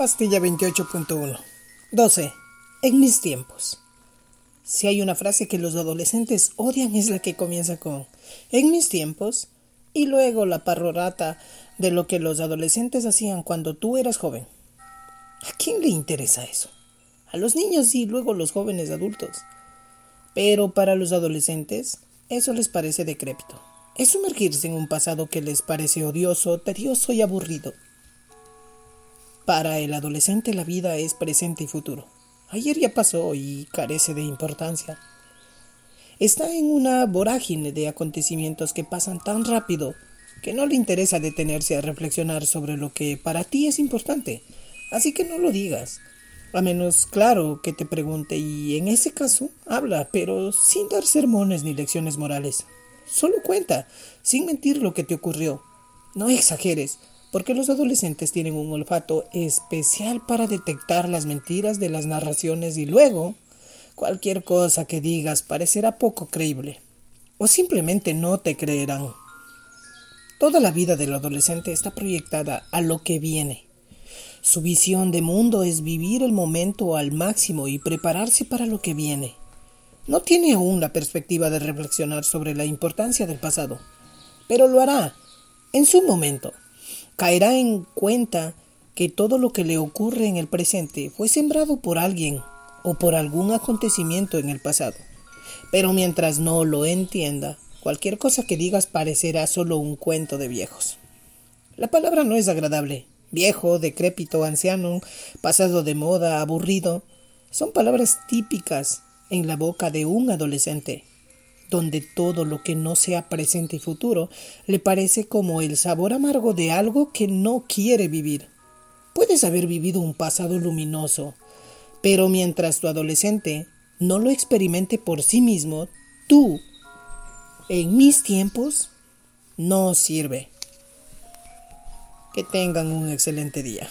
Pastilla 28.1 12. En mis tiempos. Si hay una frase que los adolescentes odian es la que comienza con en mis tiempos y luego la parrorata de lo que los adolescentes hacían cuando tú eras joven. ¿A quién le interesa eso? A los niños y luego los jóvenes adultos. Pero para los adolescentes eso les parece decrépito. Es sumergirse en un pasado que les parece odioso, tedioso y aburrido. Para el adolescente la vida es presente y futuro. Ayer ya pasó y carece de importancia. Está en una vorágine de acontecimientos que pasan tan rápido que no le interesa detenerse a reflexionar sobre lo que para ti es importante. Así que no lo digas. A menos, claro, que te pregunte y en ese caso habla, pero sin dar sermones ni lecciones morales. Solo cuenta, sin mentir lo que te ocurrió. No exageres porque los adolescentes tienen un olfato especial para detectar las mentiras de las narraciones y luego cualquier cosa que digas parecerá poco creíble o simplemente no te creerán. Toda la vida del adolescente está proyectada a lo que viene. Su visión de mundo es vivir el momento al máximo y prepararse para lo que viene. No tiene aún la perspectiva de reflexionar sobre la importancia del pasado, pero lo hará en su momento caerá en cuenta que todo lo que le ocurre en el presente fue sembrado por alguien o por algún acontecimiento en el pasado. Pero mientras no lo entienda, cualquier cosa que digas parecerá solo un cuento de viejos. La palabra no es agradable. Viejo, decrépito, anciano, pasado de moda, aburrido, son palabras típicas en la boca de un adolescente donde todo lo que no sea presente y futuro le parece como el sabor amargo de algo que no quiere vivir. Puedes haber vivido un pasado luminoso, pero mientras tu adolescente no lo experimente por sí mismo, tú, en mis tiempos, no sirve. Que tengan un excelente día.